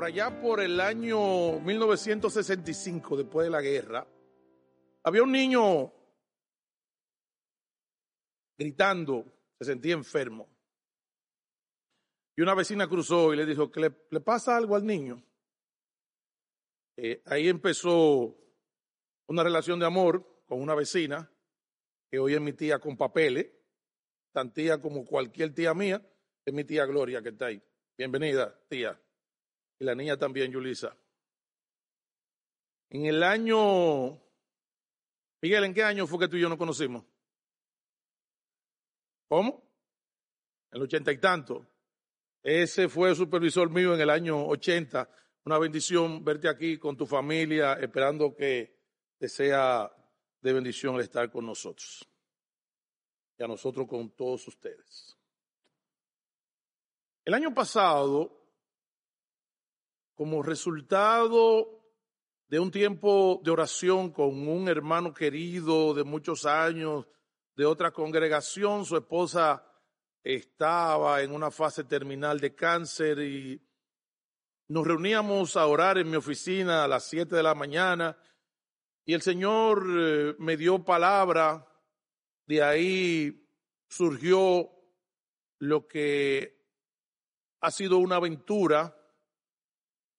por allá por el año 1965, después de la guerra, había un niño gritando, se sentía enfermo. Y una vecina cruzó y le dijo que le, pasa algo al niño. Eh, ahí empezó una relación de amor con una vecina, que hoy es mi tía con papeles, tan tía como cualquier tía mía, es mi tía Gloria que está ahí. Bienvenida, tía. Y la niña también, Yulisa. En el año, Miguel, ¿en qué año fue que tú y yo nos conocimos? ¿Cómo? En el ochenta y tanto. Ese fue supervisor mío en el año ochenta. Una bendición verte aquí con tu familia, esperando que te sea de bendición el estar con nosotros. Y a nosotros con todos ustedes. El año pasado, como resultado de un tiempo de oración con un hermano querido de muchos años, de otra congregación, su esposa estaba en una fase terminal de cáncer y nos reuníamos a orar en mi oficina a las siete de la mañana y el Señor eh, me dio palabra, de ahí surgió lo que ha sido una aventura,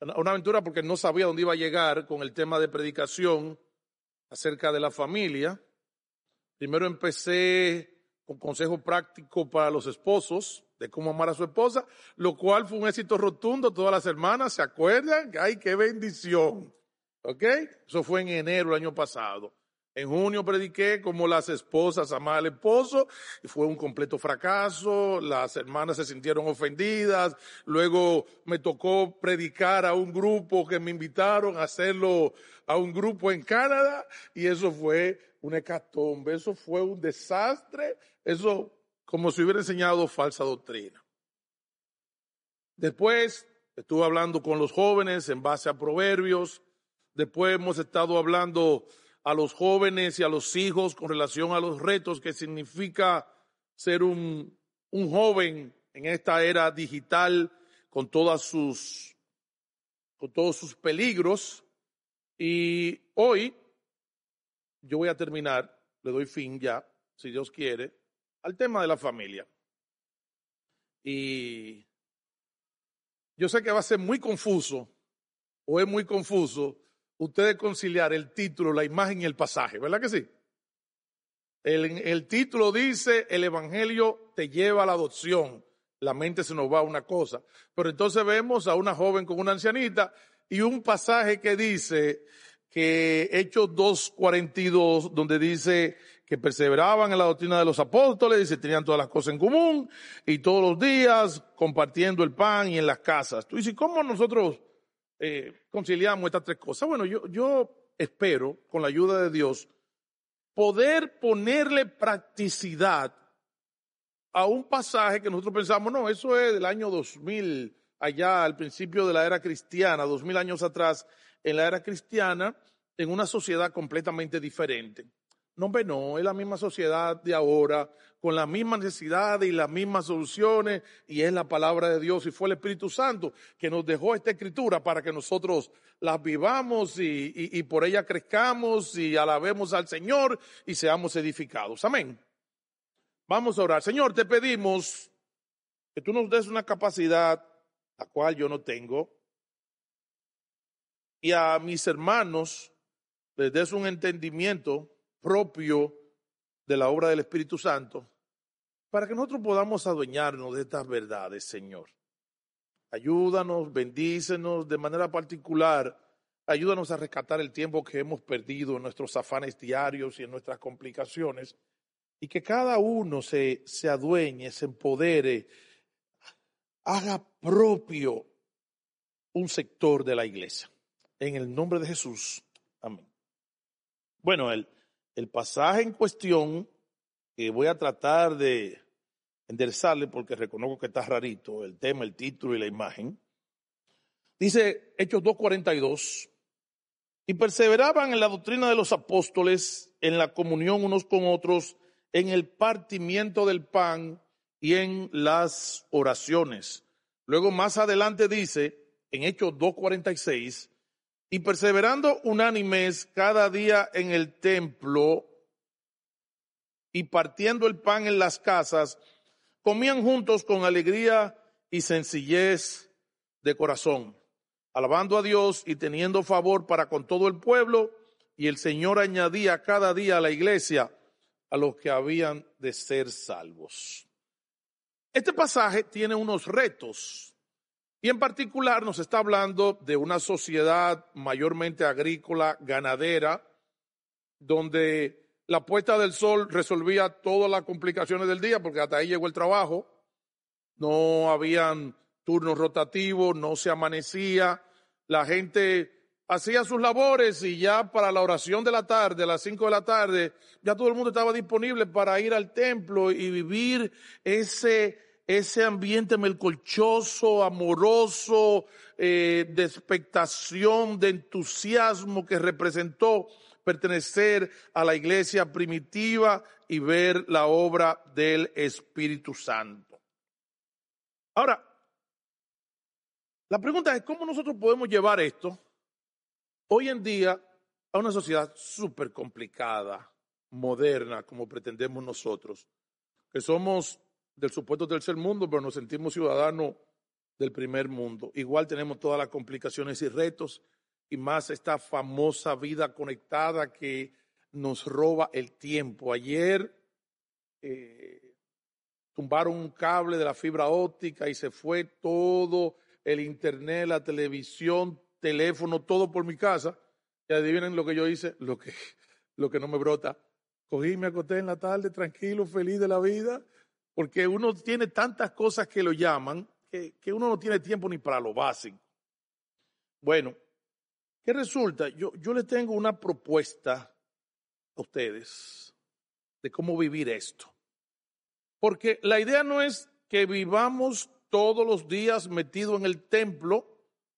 una aventura porque no sabía dónde iba a llegar con el tema de predicación acerca de la familia. Primero empecé con consejo práctico para los esposos de cómo amar a su esposa, lo cual fue un éxito rotundo. Todas las hermanas se acuerdan, ay, qué bendición. ¿Ok? Eso fue en enero del año pasado. En junio prediqué como las esposas aman al esposo y fue un completo fracaso. Las hermanas se sintieron ofendidas. Luego me tocó predicar a un grupo que me invitaron a hacerlo a un grupo en Canadá y eso fue un hecatombe. Eso fue un desastre. Eso como si hubiera enseñado falsa doctrina. Después estuve hablando con los jóvenes en base a proverbios. Después hemos estado hablando a los jóvenes y a los hijos con relación a los retos que significa ser un, un joven en esta era digital con todas sus con todos sus peligros y hoy yo voy a terminar, le doy fin ya, si Dios quiere, al tema de la familia. Y yo sé que va a ser muy confuso o es muy confuso ustedes conciliar el título, la imagen y el pasaje, ¿verdad que sí? El, título dice, el Evangelio te lleva a la adopción. La mente se nos va a una cosa. Pero entonces vemos a una joven con una ancianita y un pasaje que dice que Hechos 2.42, donde dice que perseveraban en la doctrina de los apóstoles y se tenían todas las cosas en común y todos los días compartiendo el pan y en las casas. Tú dices, ¿cómo nosotros eh, conciliamos estas tres cosas? Bueno, yo, yo espero, con la ayuda de Dios, poder ponerle practicidad a un pasaje que nosotros pensamos, no, eso es del año 2000, allá al principio de la era cristiana, dos mil años atrás, en la era cristiana, en una sociedad completamente diferente. No, no, es la misma sociedad de ahora, con las mismas necesidades y las mismas soluciones, y es la palabra de Dios, y fue el Espíritu Santo que nos dejó esta escritura para que nosotros las vivamos y, y por ella crezcamos y alabemos al Señor y seamos edificados. Amén. Vamos a orar. Señor, te pedimos que tú nos des una capacidad, la cual yo no tengo, y a mis hermanos les des un entendimiento propio de la obra del Espíritu Santo, para que nosotros podamos adueñarnos de estas verdades, Señor. Ayúdanos, bendícenos de manera particular ayúdanos a rescatar el tiempo que hemos perdido en nuestros afanes diarios y en nuestras complicaciones, y que cada uno se, se adueñe, se empodere, haga propio un sector de la iglesia. En el nombre de Jesús. Amén. Bueno, el, el pasaje en cuestión que voy a tratar de enderezarle porque reconozco que está rarito el tema, el título y la imagen. Dice Hechos 2.42, y perseveraban en la doctrina de los apóstoles, en la comunión unos con otros, en el partimiento del pan y en las oraciones. Luego más adelante dice, en Hechos 2.46, y perseverando unánimes cada día en el templo y partiendo el pan en las casas, comían juntos con alegría y sencillez de corazón, alabando a Dios y teniendo favor para con todo el pueblo, y el Señor añadía cada día a la iglesia a los que habían de ser salvos. Este pasaje tiene unos retos y en particular nos está hablando de una sociedad mayormente agrícola, ganadera, donde la puesta del sol resolvía todas las complicaciones del día, porque hasta ahí llegó el trabajo, no habían turnos rotativos, no se amanecía, la gente hacía sus labores y ya para la oración de la tarde, a las cinco de la tarde, ya todo el mundo estaba disponible para ir al templo y vivir ese ese ambiente melcolchoso, amoroso, eh, de expectación, de entusiasmo que representó pertenecer a la iglesia primitiva y ver la obra del Espíritu Santo. Ahora, la pregunta es, ¿cómo nosotros podemos llevar esto hoy en día a una sociedad súper complicada, moderna, como pretendemos nosotros, que somos del supuesto tercer mundo, pero nos sentimos ciudadanos del primer mundo. Igual tenemos todas las complicaciones y retos y más esta famosa vida conectada que nos roba el tiempo. Ayer eh, tumbaron un cable de la fibra óptica y se fue todo el internet, la televisión, teléfono, todo por mi casa. Y adivinen lo que yo hice, lo que, lo que no me brota. Cogí, me acosté en la tarde, tranquilo, feliz de la vida, porque uno tiene tantas cosas que lo llaman que, uno no tiene tiempo ni para lo básico. Bueno, ¿qué resulta? Yo, yo les tengo una propuesta a ustedes de cómo vivir esto. Porque la idea no es que vivamos todos los días metidos en el templo,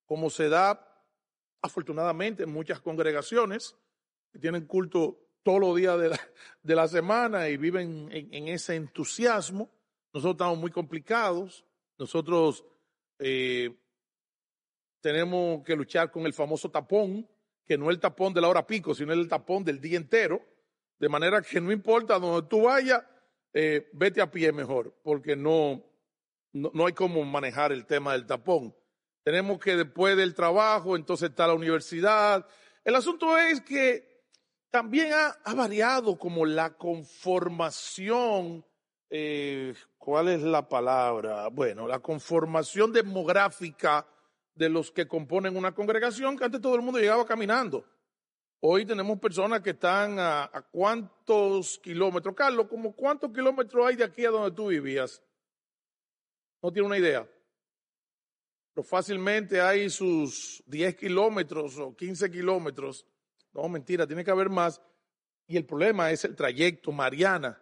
como se da afortunadamente en muchas congregaciones que tienen culto todos los días de la, semana y viven en, ese entusiasmo. Nosotros estamos muy complicados. Nosotros eh, tenemos que luchar con el famoso tapón, que no es el tapón de la hora pico, sino el tapón del día entero. De manera que no importa donde tú vayas, eh, vete a pie mejor, porque no, no, no hay cómo manejar el tema del tapón. Tenemos que después del trabajo, entonces está la universidad. El asunto es que también ha, variado como la conformación, eh, ¿cuál es la palabra? Bueno, la conformación demográfica de los que componen una congregación, que antes todo el mundo llegaba caminando. Hoy tenemos personas que están a, a cuántos kilómetros. Carlos, ¿como cuántos kilómetros hay de aquí a donde tú vivías? No tiene una idea. Pero fácilmente hay sus 10 kilómetros o 15 kilómetros no, mentira, tiene que haber más. Y el problema es el trayecto, Mariana.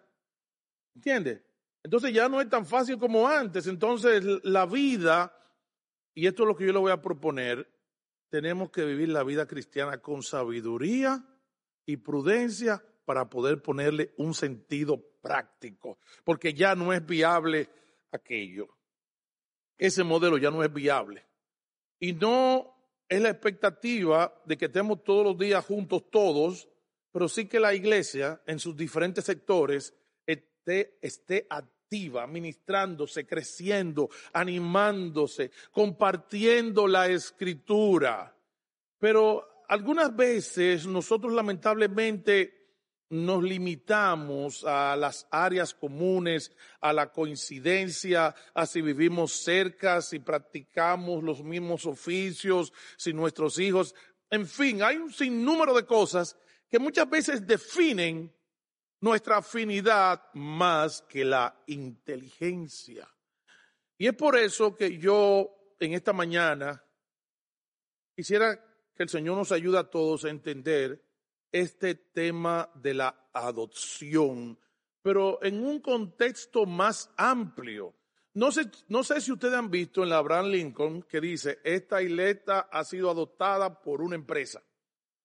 ¿Entiendes? Entonces ya no es tan fácil como antes. Entonces la vida, y esto es lo que yo le voy a proponer, tenemos que vivir la vida cristiana con sabiduría y prudencia para poder ponerle un sentido práctico, porque ya no es viable aquello. Ese modelo ya no es viable. Y no es la expectativa de que estemos todos los días juntos todos, pero sí que la iglesia en sus diferentes sectores esté, activa, ministrándose, creciendo, animándose, compartiendo la escritura. Pero algunas veces nosotros lamentablemente nos limitamos a las áreas comunes, a la coincidencia, a si vivimos cerca, si practicamos los mismos oficios, si nuestros hijos, En fin, hay un sinnúmero de cosas que muchas veces definen nuestra afinidad más que la inteligencia. Y es por eso que yo en esta mañana quisiera que el Señor nos ayude a todos a entender este tema de la adopción, pero en un contexto más amplio. No sé, no sé si ustedes han visto en la Abraham Lincoln que dice, esta isleta ha sido adoptada por una empresa.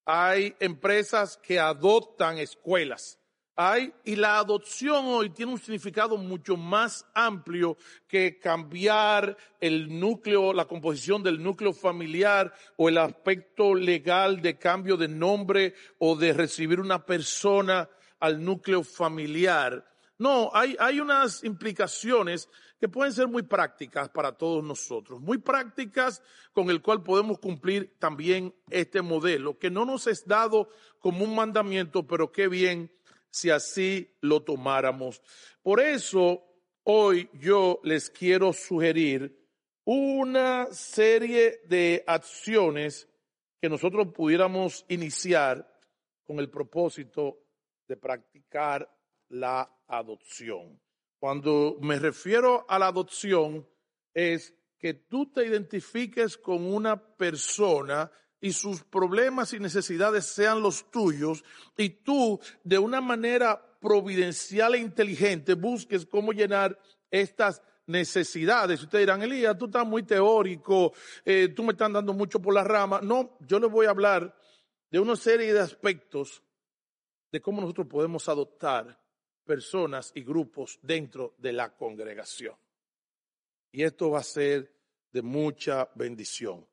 Hay empresas que adoptan escuelas. Hay, y la adopción hoy tiene un significado mucho más amplio que cambiar el núcleo, la composición del núcleo familiar o el aspecto legal de cambio de nombre o de recibir una persona al núcleo familiar. No, hay, hay unas implicaciones que pueden ser muy prácticas para todos nosotros, muy prácticas con el cual podemos cumplir también este modelo, que no nos es dado como un mandamiento, pero qué bien si así lo tomáramos. Por eso, hoy yo les quiero sugerir una serie de acciones que nosotros pudiéramos iniciar con el propósito de practicar la adopción. Cuando me refiero a la adopción, es que tú te identifiques con una persona y sus problemas y necesidades sean los tuyos y tú de una manera providencial e inteligente busques cómo llenar estas necesidades. Ustedes dirán, Elías, tú estás muy teórico, eh, tú me estás dando mucho por la rama. No, yo les voy a hablar de una serie de aspectos de cómo nosotros podemos adoptar personas y grupos dentro de la congregación. Y esto va a ser de mucha bendición.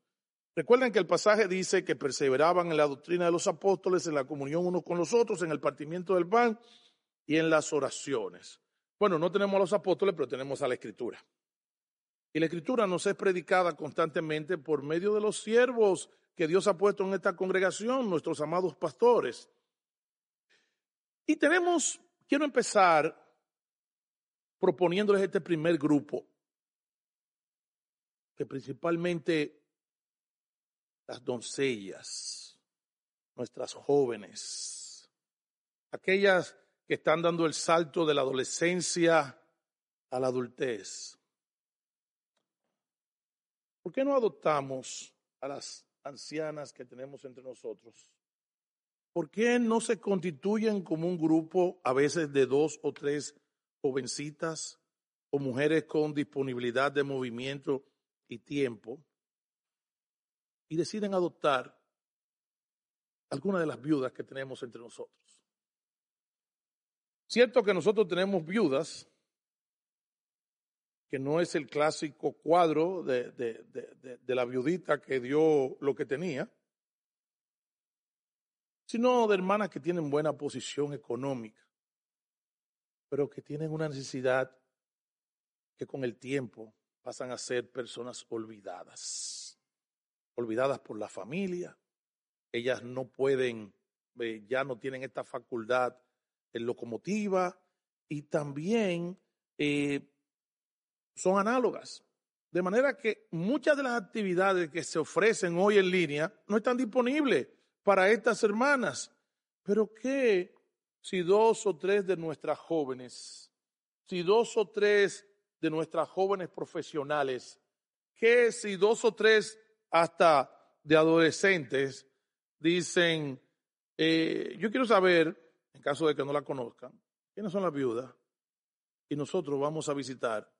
Recuerden que el pasaje dice que perseveraban en la doctrina de los apóstoles, en la comunión unos con los otros, en el partimiento del pan y en las oraciones. Bueno, no tenemos a los apóstoles, pero tenemos a la escritura. Y la escritura nos es predicada constantemente por medio de los siervos que Dios ha puesto en esta congregación, nuestros amados pastores. Y tenemos, quiero empezar proponiéndoles este primer grupo, que principalmente las doncellas, nuestras jóvenes, aquellas que están dando el salto de la adolescencia a la adultez. ¿Por qué no adoptamos a las ancianas que tenemos entre nosotros? ¿Por qué no se constituyen como un grupo a veces de dos o tres jovencitas o mujeres con disponibilidad de movimiento y tiempo y deciden adoptar alguna de las viudas que tenemos entre nosotros. Cierto que nosotros tenemos viudas, que no es el clásico cuadro de, de, la viudita que dio lo que tenía, sino de hermanas que tienen buena posición económica, pero que tienen una necesidad que con el tiempo pasan a ser personas olvidadas olvidadas por la familia, ellas no pueden, eh, ya no tienen esta facultad en locomotiva y también eh, son análogas. De manera que muchas de las actividades que se ofrecen hoy en línea no están disponibles para estas hermanas. Pero ¿qué si dos o tres de nuestras jóvenes, si dos o tres de nuestras jóvenes profesionales, qué si dos o tres hasta de adolescentes dicen, eh, yo quiero saber, en caso de que no la conozcan, quiénes son las viudas. Y nosotros vamos a visitar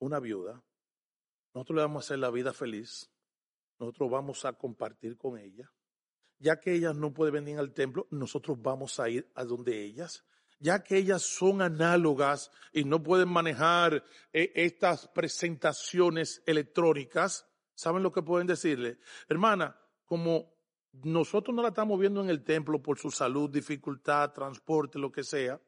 una viuda. Nosotros le vamos a hacer la vida feliz. Nosotros vamos a compartir con ella. Ya que ellas no pueden venir al templo, nosotros vamos a ir a donde ellas. Ya que ellas son análogas y no pueden manejar eh, estas presentaciones electrónicas, ¿Saben lo que pueden decirle? Hermana, como nosotros no la estamos viendo en el templo por su salud, dificultad, transporte, lo que sea,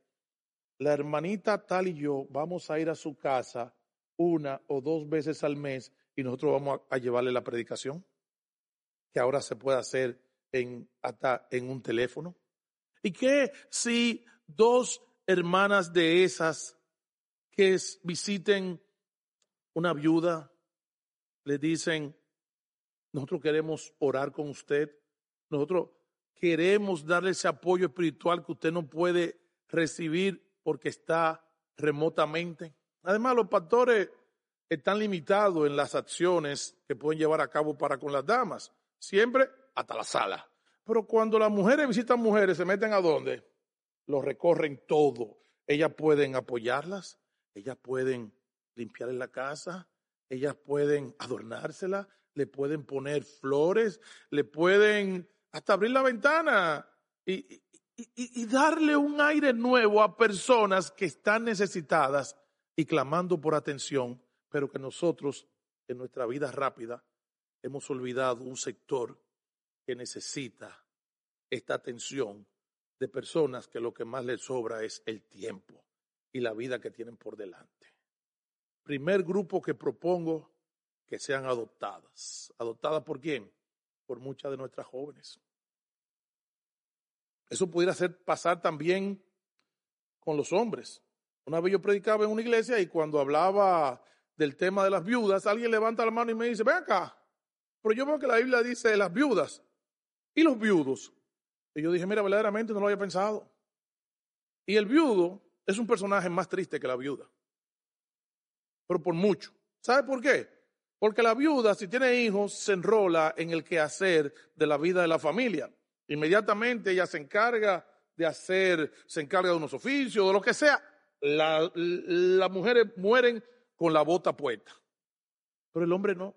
la hermanita tal y yo vamos a ir a su casa una o dos veces al mes y nosotros vamos a, llevarle la predicación, que ahora se puede hacer en, hasta en un teléfono. ¿Y qué si dos hermanas de esas que visiten una viuda le dicen, Nosotros queremos orar con usted. Nosotros queremos darle ese apoyo espiritual que usted no puede recibir porque está remotamente. Además, los pastores están limitados en las acciones que pueden llevar a cabo para con las damas, siempre hasta la sala. Pero cuando las mujeres visitan mujeres, se meten a dónde? Lo recorren todo. Ellas pueden apoyarlas, ellas pueden limpiar en la casa, ellas pueden adornársela, le pueden poner flores, le pueden hasta abrir la ventana y, y, darle un aire nuevo a personas que están necesitadas y clamando por atención, pero que nosotros en nuestra vida rápida hemos olvidado un sector que necesita esta atención de personas que lo que más les sobra es el tiempo y la vida que tienen por delante. Primer grupo que propongo que sean adoptadas. ¿Adoptadas por quién? Por muchas de nuestras jóvenes. Eso pudiera hacer pasar también con los hombres. Una vez yo predicaba en una iglesia y cuando hablaba del tema de las viudas, alguien levanta la mano y me dice, ven acá, pero yo veo que la Biblia dice las viudas y los viudos. Y yo dije, mira, verdaderamente no lo había pensado. Y el viudo es un personaje más triste que la viuda, pero por mucho. ¿Sabe por qué? Porque la viuda, si tiene hijos, se enrola en el quehacer de la vida de la familia. Inmediatamente ella se encarga de hacer, se encarga de unos oficios, de lo que sea. las mujeres mueren con la bota puesta. Pero el hombre no.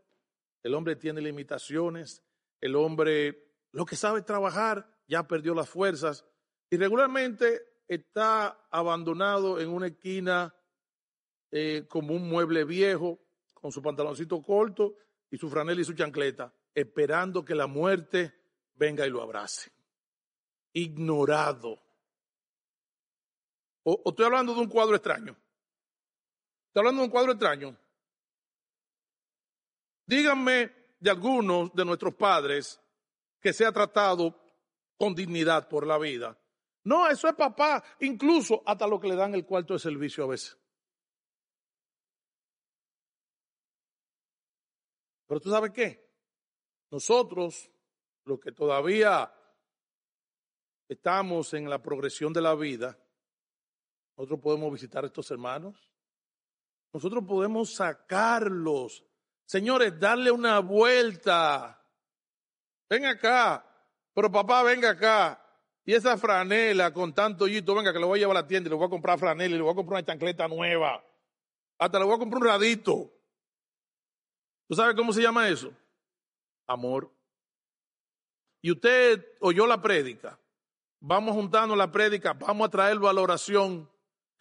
El hombre tiene limitaciones. El hombre, lo que sabe trabajar, ya perdió las fuerzas. Y regularmente está abandonado en una esquina eh, como un mueble viejo, con su pantaloncito corto y su franela y su chancleta, esperando que la muerte venga y lo abrace. Ignorado. O, estoy hablando de un cuadro extraño. Estoy hablando de un cuadro extraño. Díganme de algunos de nuestros padres que se ha tratado con dignidad por la vida. No, eso es papá, incluso hasta lo que le dan el cuarto de servicio a veces. Pero tú sabes qué? Nosotros los que todavía estamos en la progresión de la vida, nosotros podemos visitar a estos hermanos. Nosotros podemos sacarlos. Señores, darle una vuelta. Ven acá. Pero papá, venga acá. Y esa franela con tanto hoyito, venga que lo voy a llevar a la tienda y le voy a comprar franela y le voy a comprar una chancleta nueva. Hasta le voy a comprar un radito. ¿Tú sabes cómo se llama eso? Amor y usted oyó la prédica, vamos juntando la prédica, vamos a traerlo a la oración.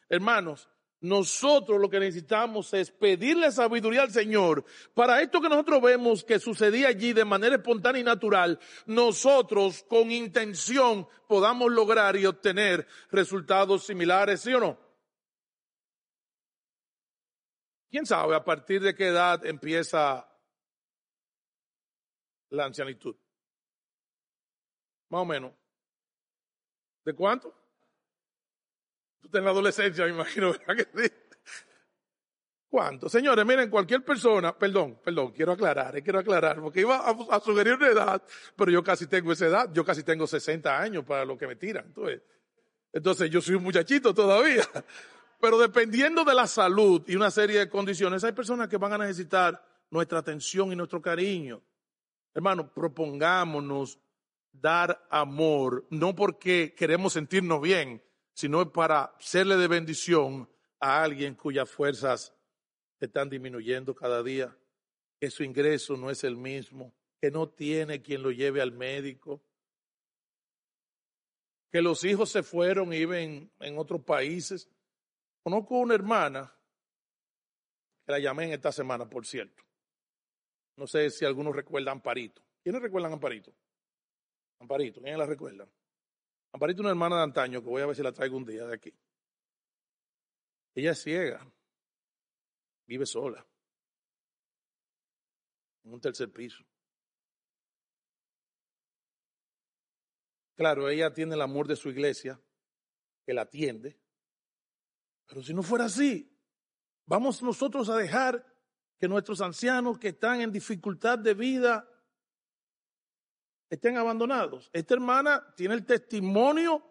Hermanos, nosotros lo que necesitamos es pedirle sabiduría al Señor para esto que nosotros vemos que sucedía allí de manera espontánea y natural, nosotros con intención podamos lograr y obtener resultados similares, ¿sí o no? ¿Quién sabe a partir de qué edad empieza la ancianitud? Más o menos. ¿De cuánto? Tú estás en la adolescencia, me imagino, ¿verdad que sí? ¿Cuánto? Señores, miren, cualquier persona, perdón, perdón, quiero aclarar, eh, quiero aclarar, porque iba a, sugerir una edad, pero yo casi tengo esa edad, yo casi tengo 60 años para lo que me tiran. Entonces, entonces yo soy un muchachito todavía. Pero dependiendo de la salud y una serie de condiciones, hay personas que van a necesitar nuestra atención y nuestro cariño. Hermano, propongámonos dar amor, no porque queremos sentirnos bien, sino para serle de bendición a alguien cuyas fuerzas están disminuyendo cada día, que su ingreso no es el mismo, que no tiene quien lo lleve al médico, que los hijos se fueron y viven en otros países. Conozco una hermana, que la llamé en esta semana, por cierto. No sé si algunos recuerdan Amparito. ¿Quiénes recuerdan Amparito? Amparito, ¿quién la recuerda? Amparito es una hermana de antaño que voy a ver si la traigo un día de aquí. Ella es ciega, vive sola, en un tercer piso. Claro, ella tiene el amor de su iglesia, que la atiende, pero si no fuera así, vamos nosotros a dejar que nuestros ancianos que están en dificultad de vida estén abandonados. Esta hermana tiene el testimonio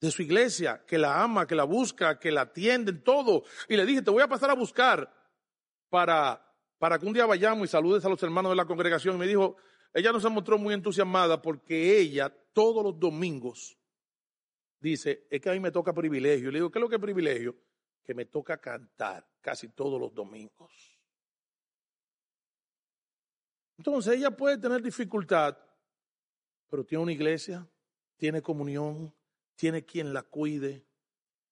de su iglesia, que la ama, que la busca, que la atiende, todo. Y le dije, te voy a pasar a buscar para, para que un día vayamos y saludes a los hermanos de la congregación. Y me dijo, ella no se mostró muy entusiasmada porque ella todos los domingos dice, es que a mí me toca privilegio. Le digo, ¿qué es lo que es privilegio? Que me toca cantar casi todos los domingos. Entonces ella puede tener dificultad, pero tiene una iglesia, tiene comunión, tiene quien la cuide.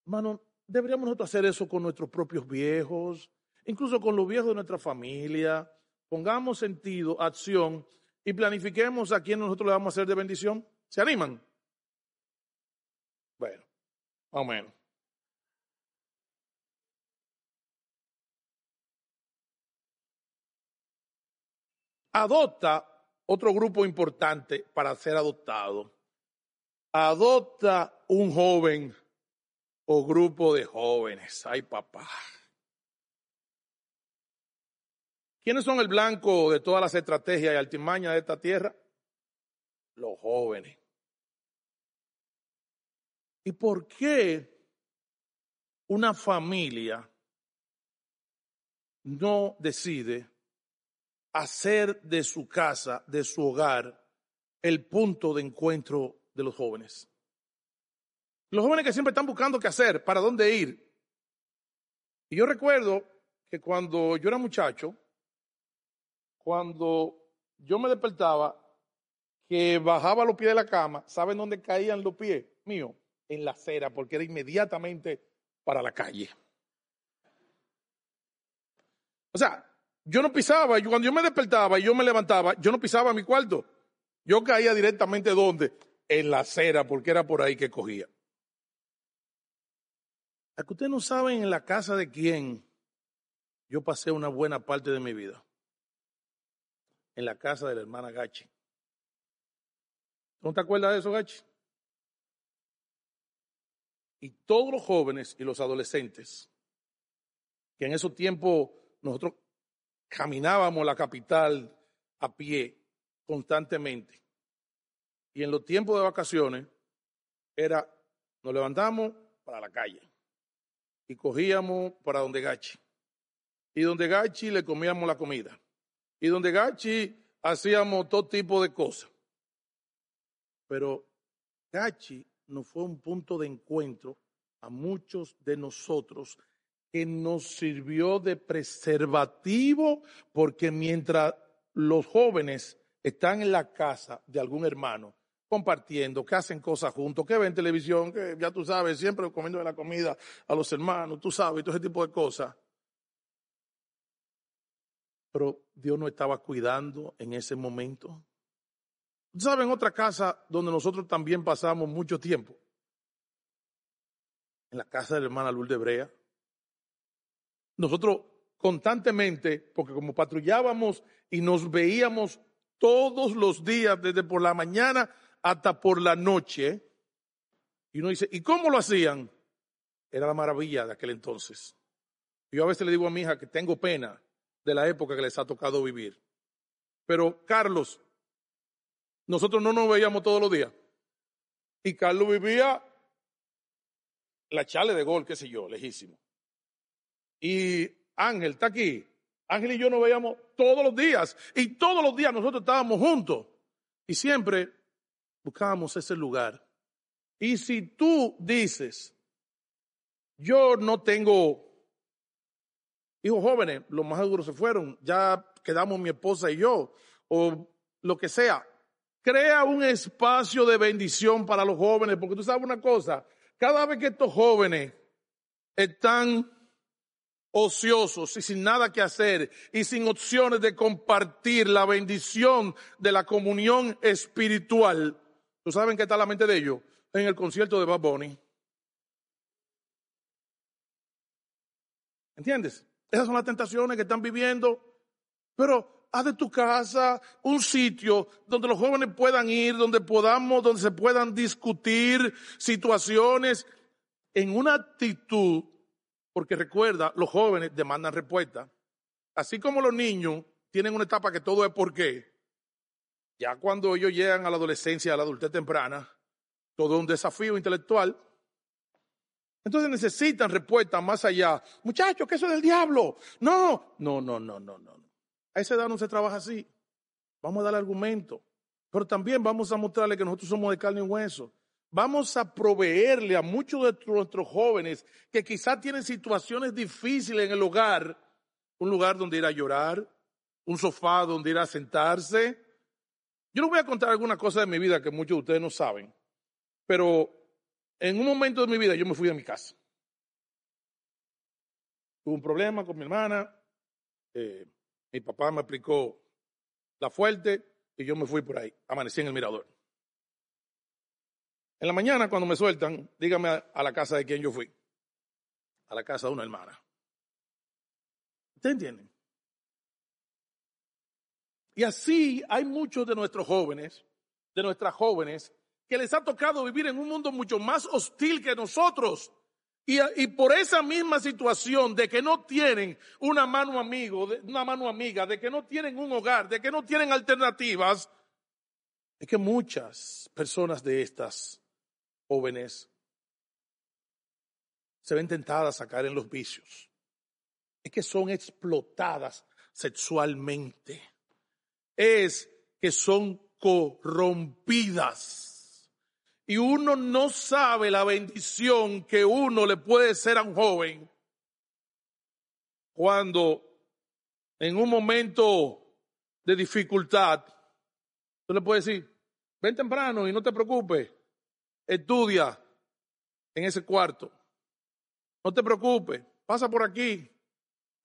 Hermano, deberíamos nosotros hacer eso con nuestros propios viejos, incluso con los viejos de nuestra familia. Pongamos sentido, acción y planifiquemos a quién nosotros le vamos a hacer de bendición. ¿Se animan? Más o menos. Adopta otro grupo importante para ser adoptado. Adopta un joven o grupo de jóvenes. Ay, papá. ¿Quiénes son el blanco de todas las estrategias y altimañas de esta tierra? Los jóvenes. ¿Y por qué una familia no decide hacer de su casa, de su hogar, el punto de encuentro de los jóvenes? Los jóvenes que siempre están buscando qué hacer, para dónde ir. Y yo recuerdo que cuando yo era muchacho, cuando yo me despertaba, que bajaba los pies de la cama, ¿saben dónde caían los pies míos? En la acera, porque era inmediatamente para la calle. O sea, yo no pisaba, cuando yo me despertaba y yo me levantaba, yo no pisaba mi cuarto. Yo caía directamente ¿dónde? En la acera, porque era por ahí que cogía. ¿A ustedes no saben en la casa de quién yo pasé una buena parte de mi vida? en la casa de la hermana Gachi. ¿No te acuerdas de eso, Gachi? Y todos los jóvenes y los adolescentes, que en esos tiempos nosotros caminábamos la capital a pie constantemente. Y en los tiempos de vacaciones era, nos levantamos para la calle y cogíamos para donde Gachi. Y donde Gachi le comíamos la comida y donde Gachi hacíamos todo tipo de cosas. Pero Gachi no fue un punto de encuentro a muchos de nosotros que nos sirvió de preservativo porque mientras los jóvenes están en la casa de algún hermano compartiendo, que hacen cosas juntos, que ven televisión, que ya tú sabes, siempre comiendo de la comida a los hermanos, tú sabes, todo ese tipo de cosas pero Dios no estaba cuidando en ese momento. ¿Saben otra casa donde nosotros también pasamos mucho tiempo? En la casa de la hermana Lourdes Brea. Nosotros constantemente, porque como patrullábamos y nos veíamos todos los días, desde por la mañana hasta por la noche, y uno dice, ¿y cómo lo hacían? Era la maravilla de aquel entonces. Yo a veces le digo a mi hija que tengo pena de la época que les ha tocado vivir. Pero Carlos, nosotros no nos veíamos todos los días. Y Carlos vivía la chale de gol, qué sé yo, lejísimo. Y Ángel está aquí. Ángel y yo nos veíamos todos los días. Y todos los días nosotros estábamos juntos. Y siempre buscábamos ese lugar. Y si tú dices, yo no tengo hijos jóvenes, los más duros se fueron, ya quedamos mi esposa y yo, o lo que sea. Crea un espacio de bendición para los jóvenes, porque tú sabes una cosa, cada vez que estos jóvenes están ociosos y sin nada que hacer y sin opciones de compartir la bendición de la comunión espiritual, ¿tú saben qué está la mente de ellos? En el concierto de Bad Bunny. ¿Entiendes? Esas son las tentaciones que están viviendo. Pero haz de tu casa un sitio donde los jóvenes puedan ir, donde podamos, donde se puedan discutir situaciones en una actitud, porque recuerda, los jóvenes demandan respuesta. Así como los niños tienen una etapa que todo es por qué. Ya cuando ellos llegan a la adolescencia, a la adultez temprana, todo un desafío intelectual. Entonces necesitan respuestas más allá. Muchachos, que eso es del diablo. No, no, no, no, no, no. A esa edad no se trabaja así. Vamos a dar argumento. Pero también vamos a mostrarle que nosotros somos de carne y hueso. Vamos a proveerle a muchos de nuestros jóvenes que quizás tienen situaciones difíciles en el hogar, un lugar donde ir a llorar, un sofá donde ir a sentarse. Yo les voy a contar alguna cosa de mi vida que muchos de ustedes no saben, pero en un momento de mi vida yo me fui de mi casa. Tuve un problema con mi hermana, eh, mi papá me explicó la fuerte y yo me fui por ahí, amanecí en el mirador. En la mañana, cuando me sueltan, dígame a, la casa de quién yo fui. A la casa de una hermana. ¿Ustedes entienden? Y así hay muchos de nuestros jóvenes, de nuestras jóvenes, que les ha tocado vivir en un mundo mucho más hostil que nosotros. Y, por esa misma situación de que no tienen una mano amigo, una mano amiga, de que no tienen un hogar, de que no tienen alternativas, es que muchas personas de estas jóvenes se ven tentadas a caer en los vicios. Es que son explotadas sexualmente. Es que son corrompidas. Y uno no sabe la bendición que uno le puede ser a un joven cuando en un momento de dificultad, tú le puedes decir, ven temprano y no te preocupes, estudia en ese cuarto. No te preocupes, pasa por aquí,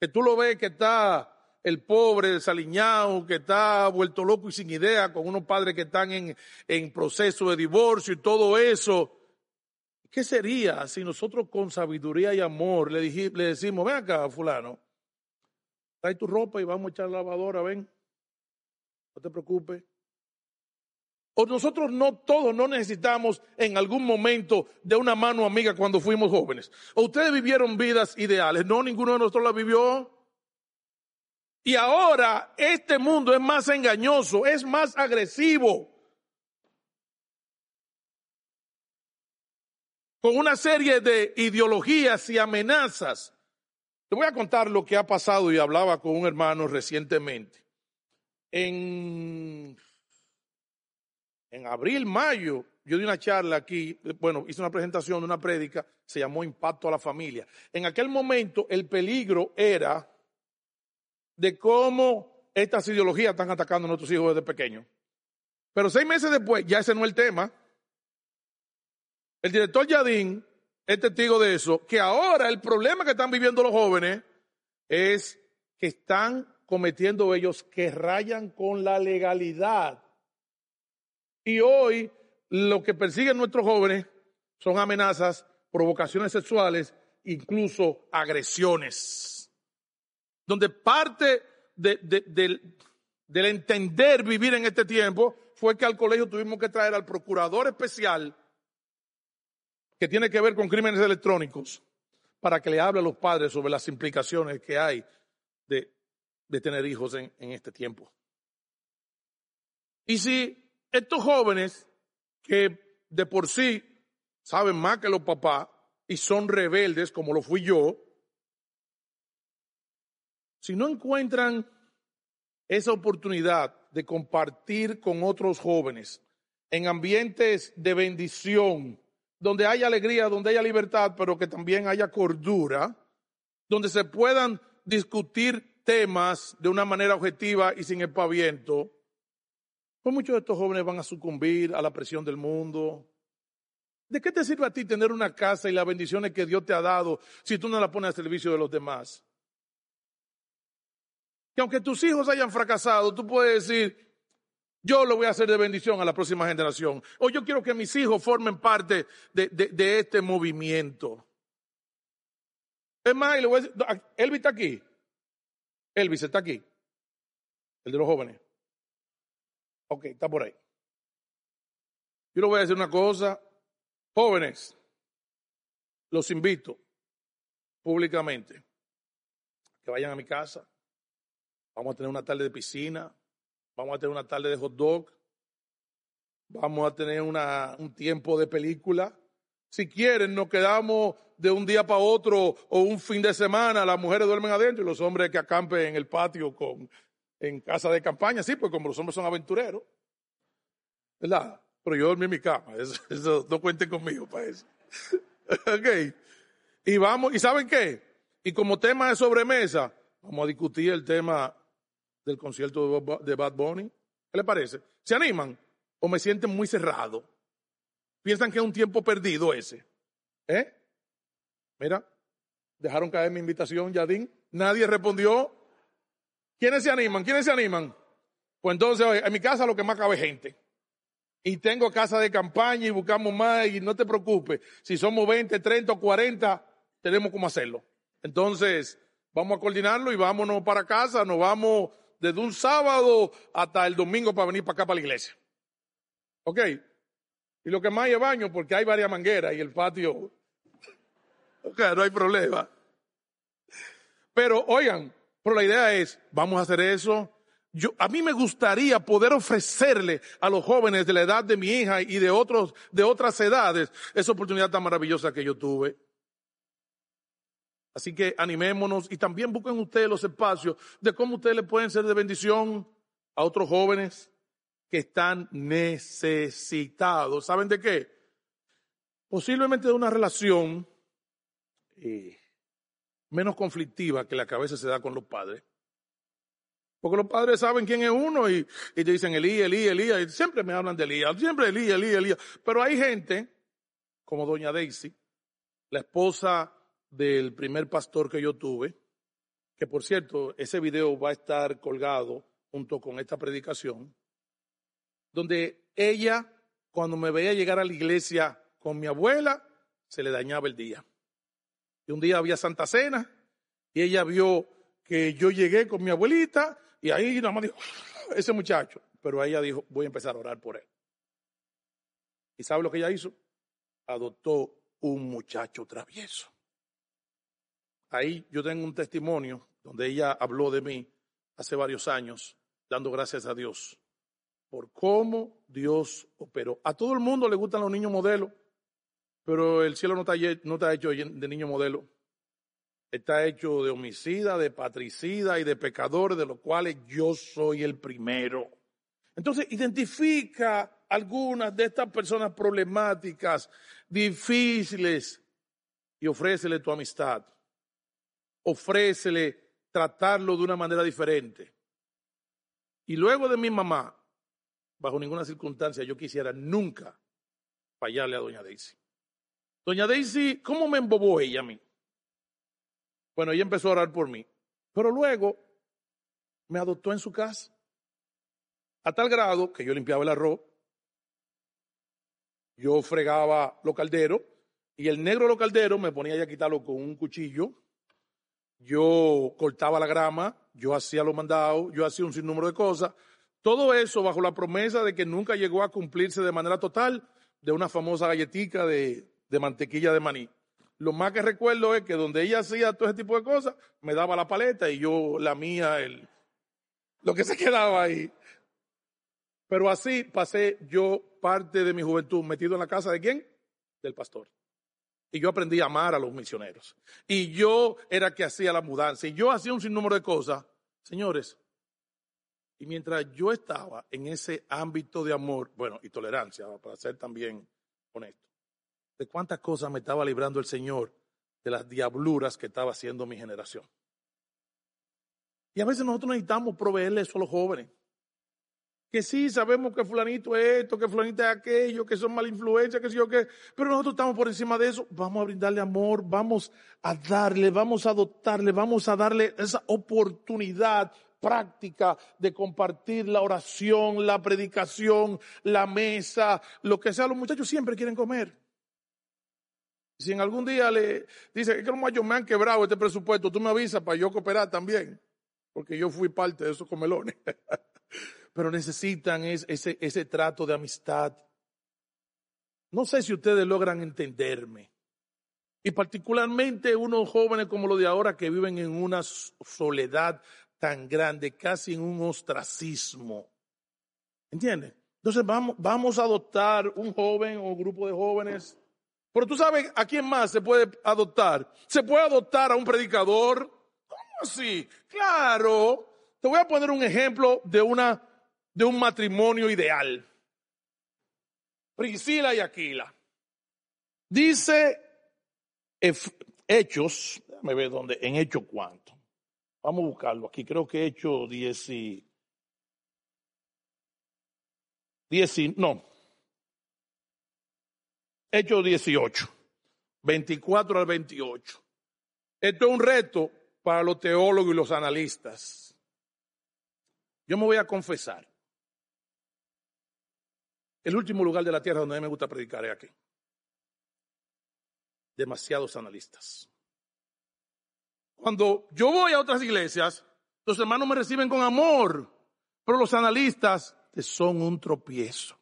que tú lo ves que está el pobre desaliñado, que está vuelto loco y sin idea, con unos padres que están en, proceso de divorcio y todo eso. ¿Qué sería si nosotros con sabiduría y amor le, le decimos, ven acá, fulano, trae tu ropa y vamos a echar la lavadora, ven, no te preocupes, o nosotros no todos no necesitamos en algún momento de una mano amiga cuando fuimos jóvenes. O ustedes vivieron vidas ideales. No, ninguno de nosotros la vivió. Y ahora este mundo es más engañoso, es más agresivo. Con una serie de ideologías y amenazas. Te voy a contar lo que ha pasado y hablaba con un hermano recientemente. En en abril, mayo, yo di una charla aquí, bueno, hice una presentación de una prédica, se llamó Impacto a la Familia. En aquel momento el peligro era de cómo estas ideologías están atacando a nuestros hijos desde pequeños. Pero seis meses después, ya ese no es el tema. El director Yadín es testigo de eso, que ahora el problema que están viviendo los jóvenes es que están cometiendo ellos que rayan con la legalidad. Y hoy lo que persiguen nuestros jóvenes son amenazas, provocaciones sexuales, incluso agresiones. Donde parte del, entender vivir en este tiempo fue que al colegio tuvimos que traer al procurador especial que tiene que ver con crímenes electrónicos para que le hable a los padres sobre las implicaciones que hay de, tener hijos en, en este tiempo. Y si estos jóvenes que de por sí saben más que los papás y son rebeldes como lo fui yo, si no encuentran esa oportunidad de compartir con otros jóvenes en ambientes de bendición, donde haya alegría, donde haya libertad, pero que también haya cordura, donde se puedan discutir temas de una manera objetiva y sin espaviento, pues muchos de estos jóvenes van a sucumbir a la presión del mundo. ¿De qué te sirve a ti tener una casa y las bendiciones que Dios te ha dado si tú no la pones al servicio de los demás? Que aunque tus hijos hayan fracasado, tú puedes decir, yo lo voy a hacer de bendición a la próxima generación. O yo quiero que mis hijos formen parte de, este movimiento. Es más, Elvis está aquí. Elvis está aquí. El de los jóvenes. Ok, está por ahí. Yo le voy a decir una cosa. Jóvenes, los invito públicamente que vayan a mi casa. Vamos a tener una tarde de piscina. Vamos a tener una tarde de hot dog. Vamos a tener una, un tiempo de película. Si quieren, nos quedamos de un día para otro o un fin de semana. Las mujeres duermen adentro y los hombres que acampen en el patio con, en casa de campaña. Sí, pues como los hombres son aventureros. ¿Verdad? Pero yo dormí en mi cama. Eso, no cuenten conmigo para eso. ok. Y vamos, ¿y saben qué? Y como tema de sobremesa, vamos a discutir el tema del concierto de Bad Bunny. ¿Qué le parece? ¿Se animan? ¿O me sienten muy cerrado? ¿Piensan que es un tiempo perdido ese? ¿Eh? Mira, dejaron caer mi invitación, Yadín. Nadie respondió. ¿Quiénes se animan? ¿Quiénes se animan? Pues entonces, en mi casa lo que más cabe gente. Y tengo casa de campaña y buscamos más y no te preocupes. Si somos 20, 30 o 40, tenemos cómo hacerlo. Entonces, vamos a coordinarlo y vámonos para casa. Nos vamos desde un sábado hasta el domingo para venir para acá, para la iglesia. ¿Ok? Y lo que más es baño, porque hay varias mangueras y el patio. Ok, no hay problema. Pero oigan, pero la idea es, vamos a hacer eso. Yo, a mí me gustaría poder ofrecerle a los jóvenes de la edad de mi hija y de otros, de otras edades, esa oportunidad tan maravillosa que yo tuve. Así que animémonos y también busquen ustedes los espacios de cómo ustedes le pueden ser de bendición a otros jóvenes que están necesitados. ¿Saben de qué? Posiblemente de una relación eh, menos conflictiva que la que se da con los padres. Porque los padres saben quién es uno y, y te dicen Elías, Elías, Elías. Y siempre me hablan de Elías, siempre Elías, Elías, Elías. Pero hay gente, como doña Daisy, la esposa del primer pastor que yo tuve, que por cierto, ese video va a estar colgado junto con esta predicación, donde ella, cuando me veía llegar a la iglesia con mi abuela, se le dañaba el día. Y un día había Santa Cena y ella vio que yo llegué con mi abuelita y ahí nada más dijo, ese muchacho. Pero ella dijo, voy a empezar a orar por él. ¿Y sabe lo que ella hizo? Adoptó un muchacho travieso. Ahí yo tengo un testimonio donde ella habló de mí hace varios años, dando gracias a Dios por cómo Dios operó. A todo el mundo le gustan los niños modelos, pero el cielo no está, hecho de niño modelo. Está hecho de homicida, de patricida y de pecadores, de los cuales yo soy el primero. Entonces, identifica algunas de estas personas problemáticas, difíciles, y ofrécele tu amistad ofrécele tratarlo de una manera diferente. Y luego de mi mamá, bajo ninguna circunstancia yo quisiera nunca fallarle a doña Daisy. Doña Daisy, ¿cómo me embobó ella a mí? Bueno, ella empezó a orar por mí, pero luego me adoptó en su casa, a tal grado que yo limpiaba el arroz, yo fregaba los calderos, y el negro de los calderos me ponía a quitarlo con un cuchillo yo cortaba la grama, yo hacía los mandados, yo hacía un sinnúmero de cosas. Todo eso bajo la promesa de que nunca llegó a cumplirse de manera total de una famosa galletica de, de mantequilla de maní. Lo más que recuerdo es que donde ella hacía todo ese tipo de cosas, me daba la paleta y yo la mía, el, lo que se quedaba ahí. Pero así pasé yo parte de mi juventud metido en la casa de quién? Del pastor. Y yo aprendí a amar a los misioneros. Y yo era que hacía la mudanza. Y yo hacía un sinnúmero de cosas. Señores, y mientras yo estaba en ese ámbito de amor, bueno, y tolerancia, para ser también honesto, de cuántas cosas me estaba librando el Señor de las diabluras que estaba haciendo mi generación. Y a veces nosotros necesitamos proveerle eso a los jóvenes que sí sabemos que fulanito es esto, que fulanito es aquello, que son mala influencia, que sí o qué, pero nosotros estamos por encima de eso, vamos a brindarle amor, vamos a darle, vamos a adoptarle, vamos a darle esa oportunidad práctica de compartir la oración, la predicación, la mesa, lo que sea, los muchachos siempre quieren comer. Si en algún día le dice que los mayos me han quebrado este presupuesto, tú me avisas para yo cooperar también, porque yo fui parte de esos comelones. pero necesitan ese, ese trato de amistad. No sé si ustedes logran entenderme. Y particularmente unos jóvenes como los de ahora que viven en una soledad tan grande, casi en un ostracismo. ¿Entiendes? Entonces vamos, vamos a adoptar un joven o grupo de jóvenes. Pero tú sabes a quién más se puede adoptar. Se puede adoptar a un predicador. ¿Cómo así? Claro. Te voy a poner un ejemplo de una de un matrimonio ideal. Priscila y Aquila. Dice Hechos, déjame ver dónde, en Hechos cuánto. Vamos a buscarlo aquí, creo que Hechos 10 y, no. Hechos 18, 24 al 28. Esto es un reto para los teólogos y los analistas. Yo me voy a confesar. El último lugar de la tierra donde a mí me gusta predicar es aquí. Demasiados analistas. Cuando yo voy a otras iglesias, los hermanos me reciben con amor, pero los analistas son un tropiezo.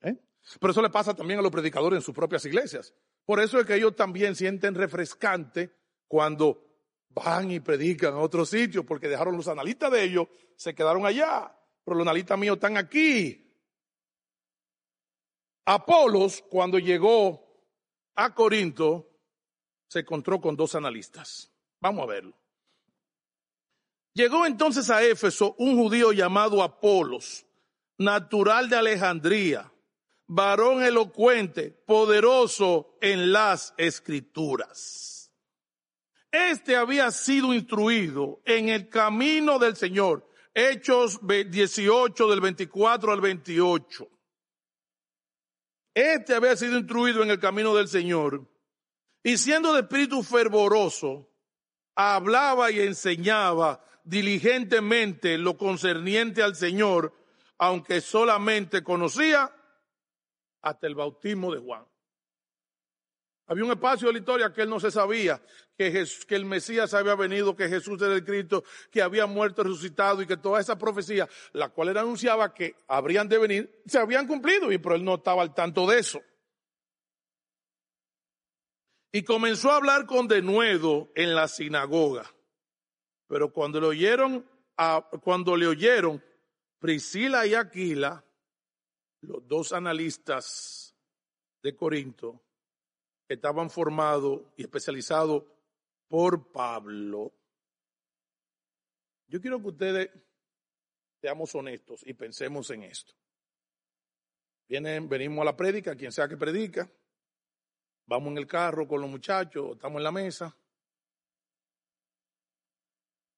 ¿Eh? Pero eso le pasa también a los predicadores en sus propias iglesias. Por eso es que ellos también sienten refrescante cuando van y predican a otros sitios, porque dejaron los analistas de ellos, se quedaron allá, pero los analistas míos están aquí. Apolos, cuando llegó a Corinto, se encontró con dos analistas. Vamos a verlo. Llegó entonces a Éfeso un judío llamado Apolos, natural de Alejandría, varón elocuente, poderoso en las escrituras. Este había sido instruido en el camino del Señor. Hechos 18 del 24 al 28. Este había sido instruido en el camino del Señor y siendo de espíritu fervoroso, hablaba y enseñaba diligentemente lo concerniente al Señor, aunque solamente conocía hasta el bautismo de Juan. Había un espacio de la historia que él no se sabía, que, el Mesías había venido, que Jesús era el Cristo, que había muerto, resucitado y que toda esa profecía, la cual él anunciaba que habrían de venir, se habían cumplido, y pero él no estaba al tanto de eso. Y comenzó a hablar con denuedo en la sinagoga. Pero cuando le oyeron, cuando le oyeron Priscila y Aquila, los dos analistas de Corinto, estaban formados y especializados por Pablo. Yo quiero que ustedes seamos honestos y pensemos en esto. Vienen, venimos a la prédica, quien sea que predica, Vamos en el carro con los muchachos, estamos en la mesa.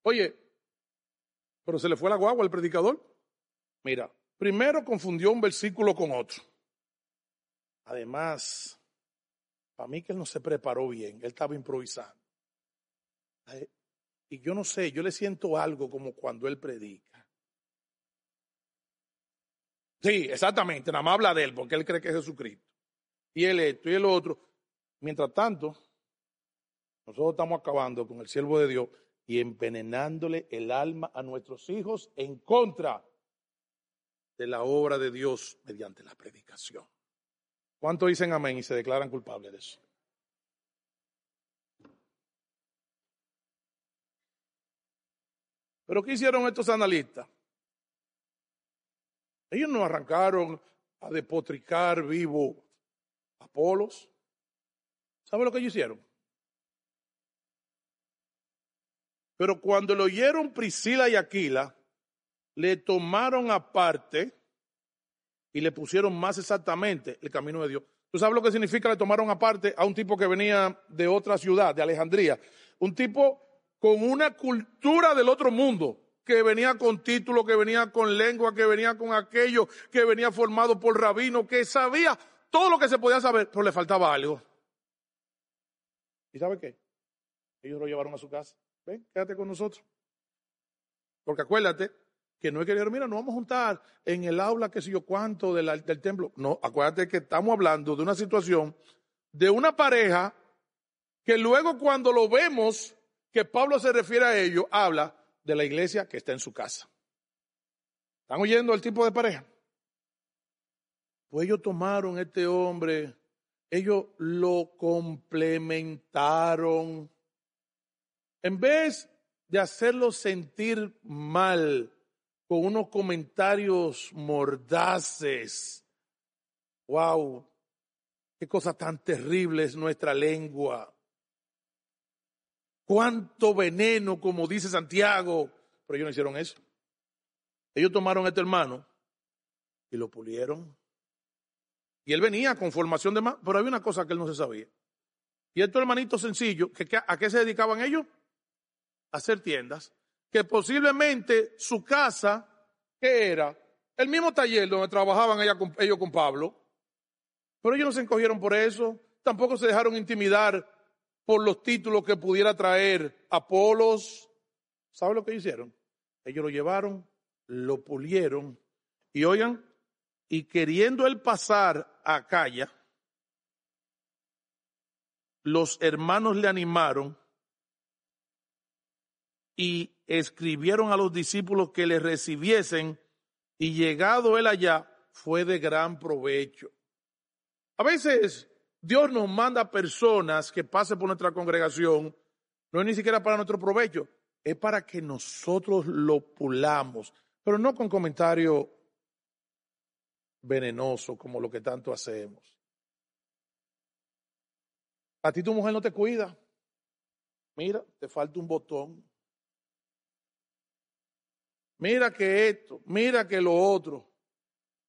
Oye, pero se le fue la guagua al predicador. Mira, primero confundió un versículo con otro. Además, para mí que él no se preparó bien, él estaba improvisando. Y yo no sé, yo le siento algo como cuando él predica. Sí, exactamente, nada más habla de él porque él cree que es Jesucristo. Y él esto y el otro. Mientras tanto, nosotros estamos acabando con el siervo de Dios y envenenándole el alma a nuestros hijos en contra de la obra de Dios mediante la predicación. ¿Cuántos dicen amén y se declaran culpables de eso? Pero ¿qué hicieron estos analistas? Ellos no arrancaron a depotricar vivo a Apolos. ¿Sabe lo que ellos hicieron? Pero cuando lo oyeron Priscila y Aquila, le tomaron aparte y le pusieron más exactamente el camino de Dios. ¿Tú sabes lo que significa le tomaron aparte a un tipo que venía de otra ciudad, de Alejandría? Un tipo con una cultura del otro mundo, que venía con título, que venía con lengua, que venía con aquello, que venía formado por rabino, que sabía todo lo que se podía saber, pero le faltaba algo. ¿Y sabe qué? Ellos lo llevaron a su casa. Ven, quédate con nosotros. Porque acuérdate que no es que mira, nos vamos a juntar en el aula, que sé yo cuánto, del, del templo. No, acuérdate que estamos hablando de una situación de una pareja que luego cuando lo vemos, que Pablo se refiere a ello, habla de la iglesia que está en su casa. ¿Están oyendo el tipo de pareja? Pues ellos tomaron este hombre ellos lo complementaron. En vez de hacerlo sentir mal con unos comentarios mordaces. ¡Wow! Qué cosa tan terrible es nuestra lengua. Cuánto veneno, como dice Santiago. Pero ellos no hicieron eso. Ellos tomaron a este hermano y lo pulieron. Y él venía con formación de más, pero había una cosa que él no se sabía. Y estos hermanitos sencillos, ¿a qué se dedicaban ellos? A hacer tiendas. Que posiblemente su casa, ¿qué era? El mismo taller donde trabajaban ellos con Pablo. Pero ellos no se encogieron por eso. Tampoco se dejaron intimidar por los títulos que pudiera traer Apolos. ¿Sabe lo que hicieron? Ellos lo llevaron, lo pulieron y oigan, y queriendo él pasar a Calla, los hermanos le animaron y escribieron a los discípulos que le recibiesen y llegado él allá fue de gran provecho. A veces Dios nos manda personas que pasen por nuestra congregación, no es ni siquiera para nuestro provecho, es para que nosotros lo pulamos, pero no con comentarios venenoso como lo que tanto hacemos. A ti tu mujer no te cuida. Mira, te falta un botón. Mira que esto, mira que lo otro.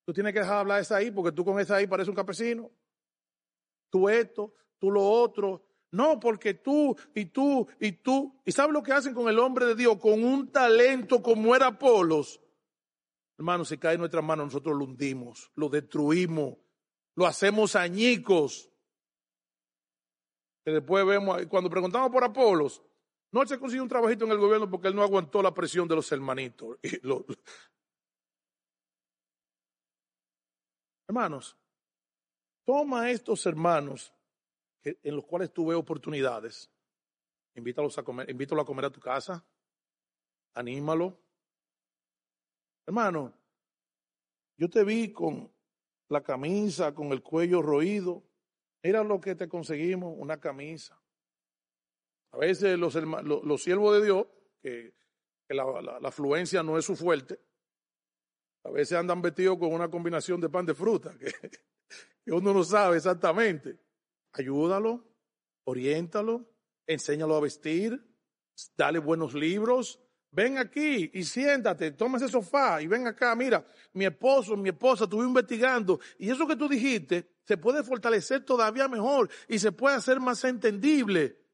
Tú tienes que dejar de hablar esa ahí porque tú con esa ahí pareces un campesino. Tú esto, tú lo otro. No, porque tú y tú y tú. ¿Y sabes lo que hacen con el hombre de Dios? Con un talento como era Apolos Hermano, si cae en nuestras manos, nosotros lo hundimos, lo destruimos, lo hacemos añicos. Que después vemos, cuando preguntamos por Apolos, no se consiguió un trabajito en el gobierno porque él no aguantó la presión de los hermanitos. Hermanos, toma estos hermanos en los cuales tuve oportunidades, invítalos a comer, invítalo a comer a tu casa, anímalo, Hermano, yo te vi con la camisa, con el cuello roído. Era lo que te conseguimos, una camisa. A veces los, siervos de Dios, que, la, afluencia no es su fuerte, a veces andan vestidos con una combinación de pan de fruta, que, que uno no sabe exactamente. Ayúdalo, oriéntalo, enséñalo a vestir, dale buenos libros, ven aquí y siéntate, toma ese sofá y ven acá, mira, mi esposo, mi esposa, estuve investigando y eso que tú dijiste se puede fortalecer todavía mejor y se puede hacer más entendible.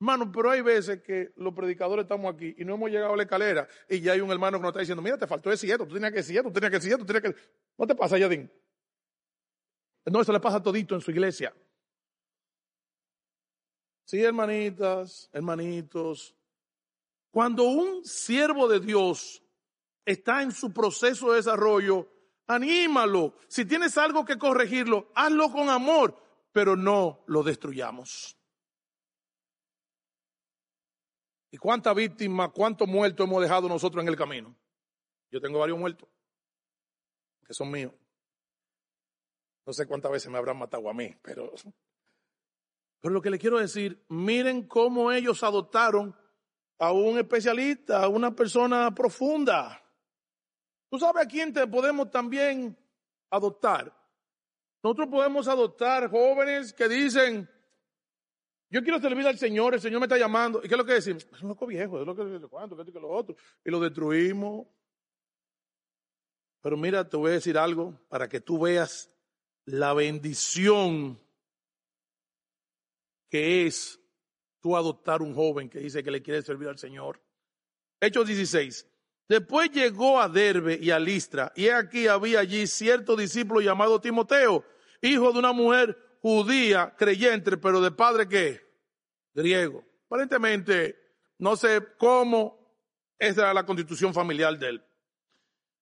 Hermano, pero hay veces que los predicadores estamos aquí y no hemos llegado a la escalera y ya hay un hermano que nos está diciendo, mira, te faltó ese esto, tú tenías que decir esto, tú tenías que decir esto, tú tenías que... No te pasa, Yadín. No, eso le pasa todito en su iglesia. Sí, hermanitas, hermanitos, cuando un siervo de Dios está en su proceso de desarrollo, anímalo. Si tienes algo que corregirlo, hazlo con amor, pero no lo destruyamos. ¿Y cuántas víctimas, cuántos muertos hemos dejado nosotros en el camino? Yo tengo varios muertos, que son míos. No sé cuántas veces me habrán matado a mí, pero, pero lo que le quiero decir, miren cómo ellos adoptaron a un especialista, a una persona profunda. ¿Tú sabes a quién te podemos también adoptar? Nosotros podemos adoptar jóvenes que dicen, yo quiero servir al Señor, el Señor me está llamando. ¿Y qué es lo que decimos? Es un loco viejo, es lo que cuánto, qué es lo otro. Y lo destruimos. Pero mira, te voy a decir algo para que tú veas la bendición que es tú adoptar un joven que dice que le quiere servir al Señor. Hechos 16. Después llegó a Derbe y a Listra, y aquí había allí cierto discípulo llamado Timoteo, hijo de una mujer judía, creyente, pero de padre que griego. Aparentemente, no sé cómo, esa era la constitución familiar de él.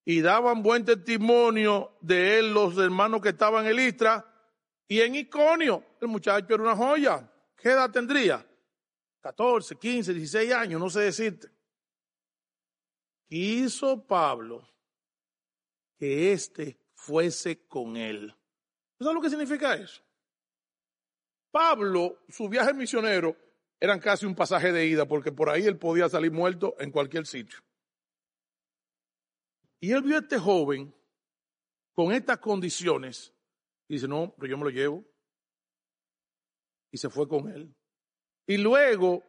Y daban buen testimonio de él los hermanos que estaban en Listra y en Iconio. El muchacho era una joya. ¿Qué edad tendría? 14, 15, 16 años, no sé decirte. Quiso Pablo que éste fuese con él. ¿Sabes lo que significa eso? Pablo, su viaje misionero, eran casi un pasaje de ida, porque por ahí él podía salir muerto en cualquier sitio. Y él vio a este joven con estas condiciones y dice, no, pero yo me lo llevo. Y se fue con él. Y luego,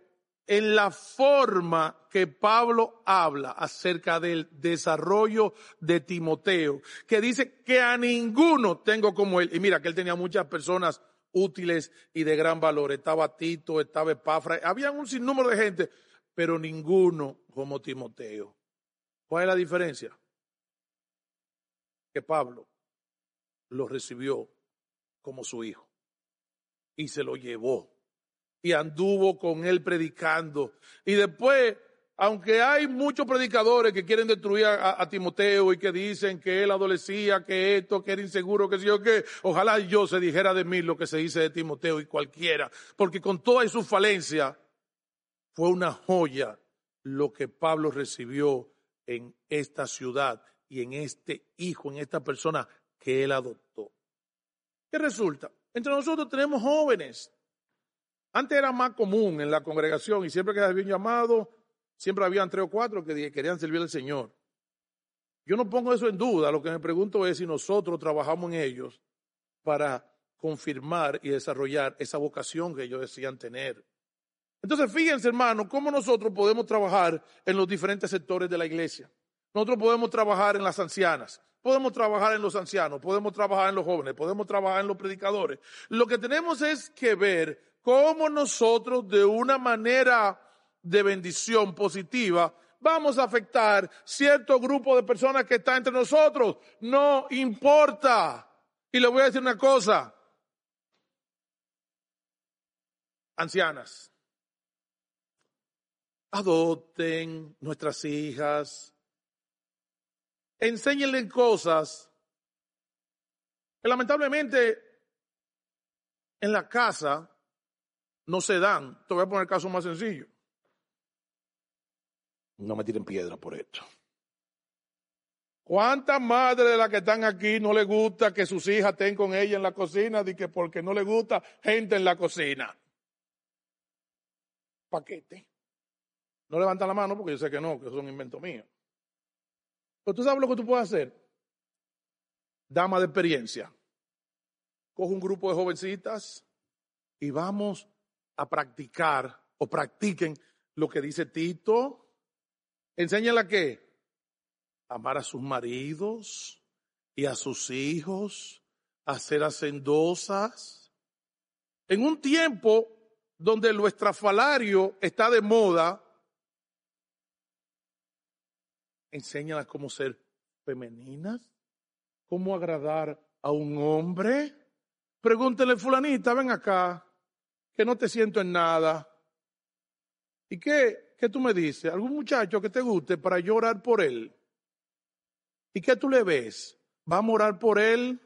en la forma que Pablo habla acerca del desarrollo de Timoteo, que dice que a ninguno tengo como él. Y mira que él tenía muchas personas útiles y de gran valor. Estaba Tito, estaba Epafra, había un sinnúmero de gente, pero ninguno como Timoteo. ¿Cuál es la diferencia? Que Pablo lo recibió como su hijo y se lo llevó y anduvo con él predicando. Y después, aunque hay muchos predicadores que quieren destruir a, Timoteo y que dicen que él adolecía, que esto, que era inseguro, que si yo que, ojalá yo se dijera de mí lo que se dice de Timoteo y cualquiera, porque con toda su falencia fue una joya lo que Pablo recibió en esta ciudad y en este hijo, en esta persona que él adoptó. ¿Qué resulta? Entre nosotros tenemos jóvenes. Antes era más común en la congregación y siempre que había llamado, siempre habían tres o cuatro que querían servir al Señor. Yo no pongo eso en duda, lo que me pregunto es si nosotros trabajamos en ellos para confirmar y desarrollar esa vocación que ellos decían tener. Entonces, fíjense, hermano, cómo nosotros podemos trabajar en los diferentes sectores de la iglesia. Nosotros podemos trabajar en las ancianas, podemos trabajar en los ancianos, podemos trabajar en los jóvenes, podemos trabajar en los predicadores. Lo que tenemos es que ver cómo nosotros de una manera de bendición positiva vamos a afectar cierto grupo de personas que está entre nosotros. No importa. Y le voy a decir una cosa. Ancianas, adopten nuestras hijas, enséñenle cosas que lamentablemente en la casa no se dan. Te voy a poner el caso más sencillo. No me tiren piedra por esto. ¿Cuántas madres de las que están aquí no le gusta que sus hijas estén con ella en la cocina? De que porque no le gusta gente en la cocina. Paquete. No levanta la mano porque yo sé que no, que eso es un invento mío. Pero tú sabes lo que tú puedes hacer. Dama de experiencia. Coge un grupo de jovencitas y vamos a practicar o practiquen lo que dice Tito. Enséñala qué? Amar a sus maridos y a sus hijos, a ser hacendosas. En un tiempo donde lo estrafalario está de moda, Enséñalas cómo ser femeninas, cómo agradar a un hombre. Pregúntele, fulanita, ven acá, que no te siento en nada. ¿Y qué, qué tú me dices? ¿Algún muchacho que te guste para llorar por él? ¿Y qué tú le ves? ¿Va a morar por él?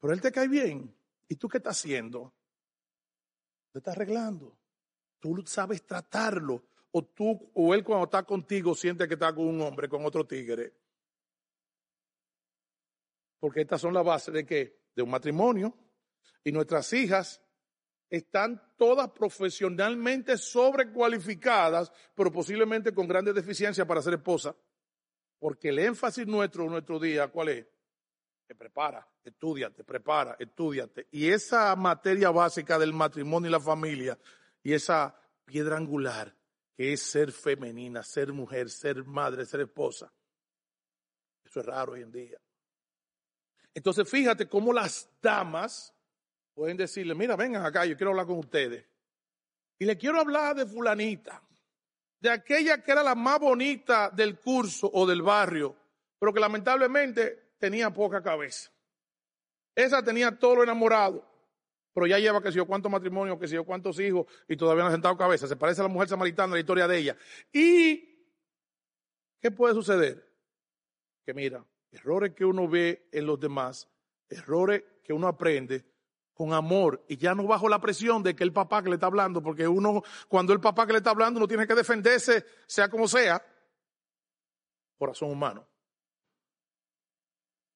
Pero él te cae bien. ¿Y tú qué estás haciendo? Te estás arreglando. Tú sabes tratarlo o tú o él cuando está contigo siente que está con un hombre, con otro tigre. Porque estas son las bases de qué? De un matrimonio. Y nuestras hijas están todas profesionalmente sobrecualificadas, pero posiblemente con grandes deficiencias para ser esposa. Porque el énfasis nuestro, nuestro día, ¿cuál es? Te prepara, estudiate, prepara, estudiate. Y esa materia básica del matrimonio y la familia, y esa piedra angular, que es ser femenina, ser mujer, ser madre, ser esposa. Eso es raro hoy en día. Entonces fíjate cómo las damas pueden decirle, mira, vengan acá, yo quiero hablar con ustedes. Y le quiero hablar de fulanita, de aquella que era la más bonita del curso o del barrio, pero que lamentablemente tenía poca cabeza. Esa tenía todo lo enamorado pero ya lleva que sé yo cuántos matrimonios, que sé yo cuántos hijos y todavía no ha sentado cabeza. Se parece a la mujer samaritana, la historia de ella. ¿Y qué puede suceder? Que mira, errores que uno ve en los demás, errores que uno aprende con amor y ya no bajo la presión de que el papá que le está hablando, porque uno, cuando el papá que le está hablando, uno tiene que defenderse, sea como sea, corazón humano.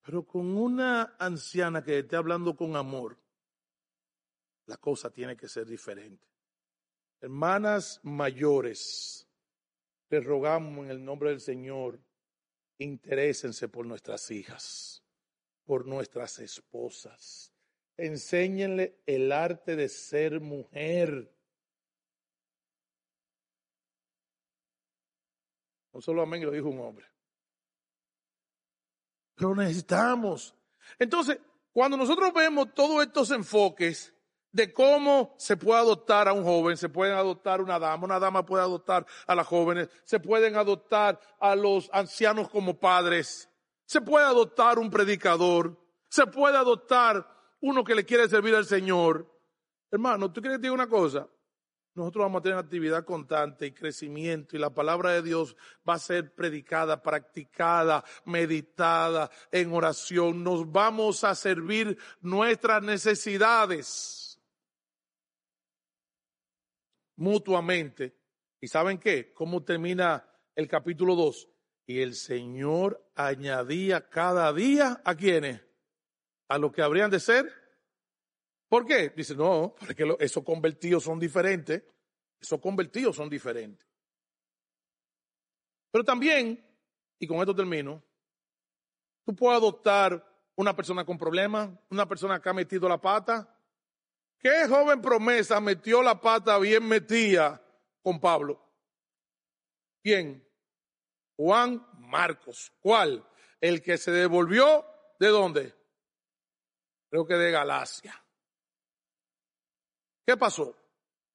Pero con una anciana que esté hablando con amor, la cosa tiene que ser diferente. Hermanas mayores, les rogamos en el nombre del Señor Interésense por nuestras hijas, por nuestras esposas. Enséñenle el arte de ser mujer. No solo amén, lo dijo un hombre. Lo necesitamos. Entonces, cuando nosotros vemos todos estos enfoques de cómo se puede adoptar a un joven, se puede adoptar una dama, una dama puede adoptar a las jóvenes, se pueden adoptar a los ancianos como padres, se puede adoptar un predicador, se puede adoptar uno que le quiere servir al Señor. Hermano, ¿tú quieres que te diga una cosa? nosotros vamos a tener actividad constante y crecimiento y la palabra de Dios va a ser predicada, practicada, meditada en oración. Nos vamos a servir nuestras necesidades mutuamente. ¿Y saben qué? ¿Cómo termina el capítulo 2? Y el Señor añadía cada día a quienes? A los que habrían de ser ¿Por qué? Dice, no, porque esos convertidos son diferentes. Esos convertidos son diferentes. Pero también, y con esto termino, tú puedes adoptar una persona con problemas, una persona que ha metido la pata. ¿Qué joven promesa metió la pata bien metida con Pablo? ¿Quién? Juan Marcos. ¿Cuál? El que se devolvió de dónde? Creo que de Galacia. ¿Qué pasó?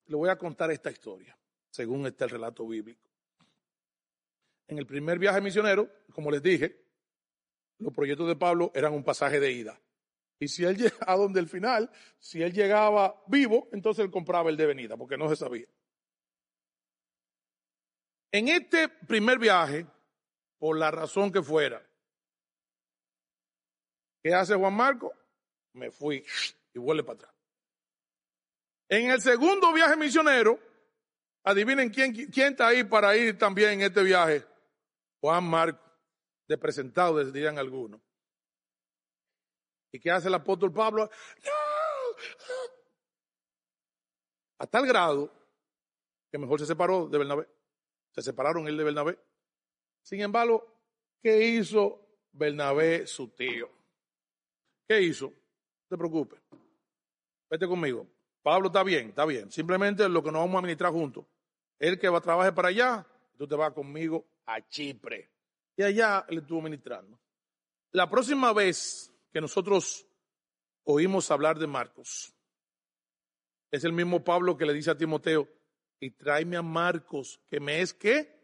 Le voy a contar esta historia, según está el relato bíblico. En el primer viaje misionero, como les dije, los proyectos de Pablo eran un pasaje de ida. Y si él llegaba donde el final, si él llegaba vivo, entonces él compraba el de venida, porque no se sabía. En este primer viaje, por la razón que fuera, ¿qué hace Juan Marco? Me fui y vuelve para atrás. En el segundo viaje misionero, adivinen quién, quién está ahí para ir también en este viaje. Juan Marco, de presentado, dirían algunos. ¿Y qué hace el apóstol Pablo? A tal grado que mejor se separó de Bernabé. Se separaron él de Bernabé. Sin embargo, ¿qué hizo Bernabé, su tío? ¿Qué hizo? Te preocupes. Vete conmigo. Pablo está bien, está bien. Simplemente lo que nos vamos a administrar juntos. Él que va a trabajar para allá, tú te vas conmigo a Chipre. Y allá él estuvo ministrando. La próxima vez que nosotros oímos hablar de Marcos, es el mismo Pablo que le dice a Timoteo, y tráeme a Marcos, que me es qué?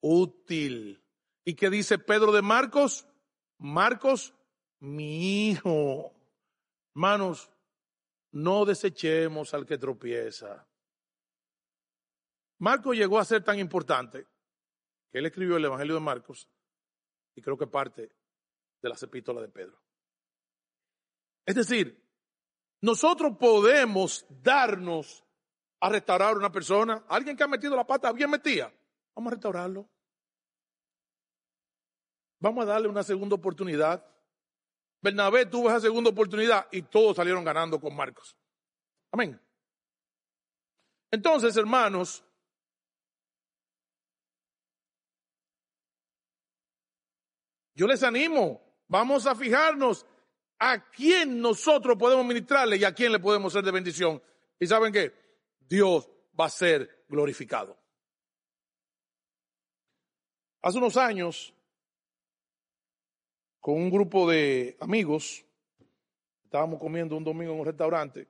Útil. ¿Y qué dice Pedro de Marcos? Marcos, mi hijo. Hermanos, no desechemos al que tropieza. Marcos llegó a ser tan importante que él escribió el Evangelio de Marcos y creo que parte de las epístolas de Pedro. Es decir, nosotros podemos darnos a restaurar a una persona, alguien que ha metido la pata bien metida, vamos a restaurarlo. Vamos a darle una segunda oportunidad. Bernabé tuvo esa segunda oportunidad y todos salieron ganando con Marcos. Amén. Entonces, hermanos, yo les animo, vamos a fijarnos a quién nosotros podemos ministrarle y a quién le podemos ser de bendición. Y saben qué, Dios va a ser glorificado. Hace unos años, con un grupo de amigos. Estábamos comiendo un domingo en un restaurante.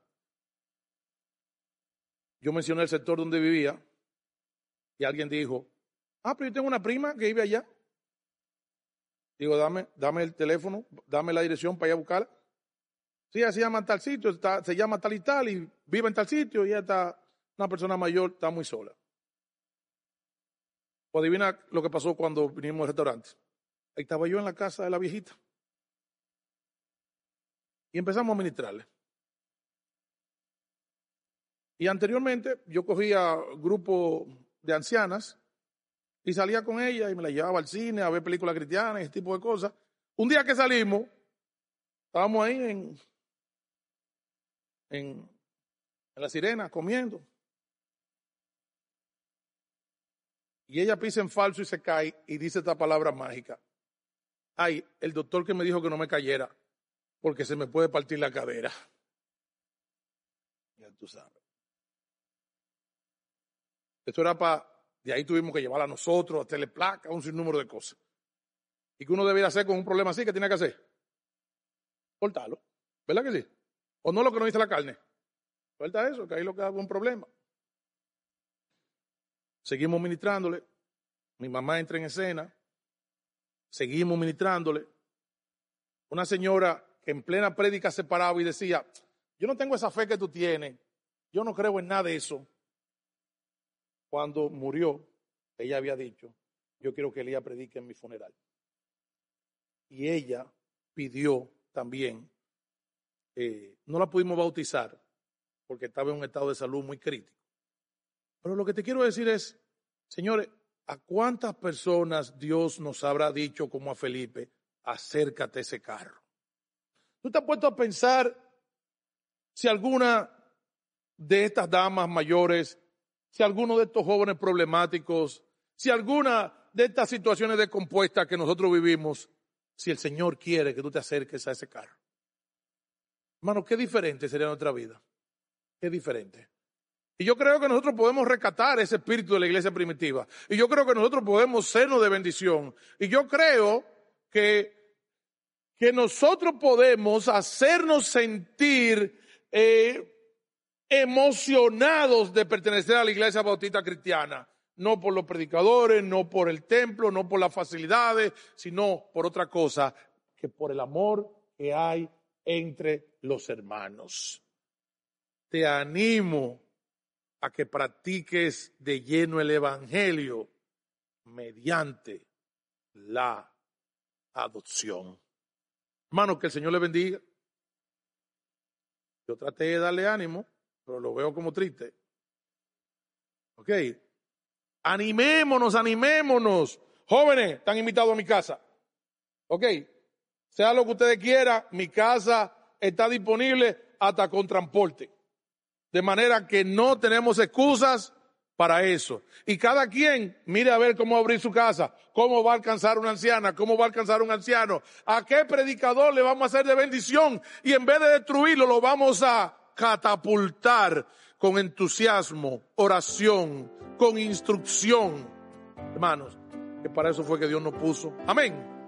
Yo mencioné el sector donde vivía y alguien dijo, ah, pero yo tengo una prima que vive allá. Digo, dame, dame el teléfono, dame la dirección para ir a buscarla. Sí, se llama tal sitio, se llama tal y tal y vive en tal sitio y ella está, una persona mayor, está muy sola. O adivina lo que pasó cuando vinimos al restaurante. Ahí estaba yo en la casa de la viejita. Y empezamos a ministrarle. Y anteriormente yo cogía grupo de ancianas y salía con ella y me la llevaba al cine a ver películas cristianas y ese tipo de cosas. Un día que salimos, estábamos ahí en, en, en la sirena comiendo. Y ella pisa en falso y se cae y dice esta palabra mágica. Ay, el doctor que me dijo que no me cayera porque se me puede partir la cadera. Ya tú sabes. Esto era para, de ahí tuvimos que llevar a nosotros, a teleplaca, un sinnúmero de cosas. ¿Y que uno debería hacer con un problema así? ¿Qué tiene que hacer? Cortarlo. ¿Verdad que sí? ¿O no lo que no dice la carne? Suelta eso, que ahí lo que da un problema. Seguimos ministrándole. Mi mamá entra en escena. Seguimos ministrándole. Una señora que en plena prédica se paraba y decía, yo no tengo esa fe que tú tienes. Yo no creo en nada de eso. Cuando murió, ella había dicho, yo quiero que Elías predique en mi funeral. Y ella pidió también, eh, no la pudimos bautizar porque estaba en un estado de salud muy crítico. Pero lo que te quiero decir es, señores, ¿a cuántas personas Dios nos habrá dicho como a Felipe, acércate a ese carro? ¿Tú te has puesto a pensar si alguna de estas damas mayores, si alguno de estos jóvenes problemáticos, si alguna de estas situaciones de compuesta que nosotros vivimos, si el Señor quiere que tú te acerques a ese carro? Hermano, qué diferente sería nuestra vida. Qué diferente. Y yo creo que nosotros podemos rescatar ese espíritu de la iglesia primitiva. Y yo creo que nosotros podemos sernos de bendición. Y yo creo que, que nosotros podemos hacernos sentir eh, emocionados de pertenecer a la iglesia bautista cristiana. No por los predicadores, no por el templo, no por las facilidades, sino por otra cosa, que por el amor que hay entre los hermanos te animo a que practiques de lleno el Evangelio mediante la adopción. Hermano, que el Señor le bendiga. Yo traté de darle ánimo, pero lo veo como triste. Ok. Animémonos, animémonos. Jóvenes, están invitados a mi casa. Ok. Sea lo que ustedes quieran, mi casa está disponible hasta con transporte. De manera que no tenemos excusas para eso. Y cada quien mire a ver cómo abrir su casa, cómo va a alcanzar una anciana, cómo va a alcanzar un anciano, a qué predicador le vamos a hacer de bendición y en vez de destruirlo lo vamos a catapultar con entusiasmo, oración, con instrucción. Hermanos, que para eso fue que Dios nos puso. Amén.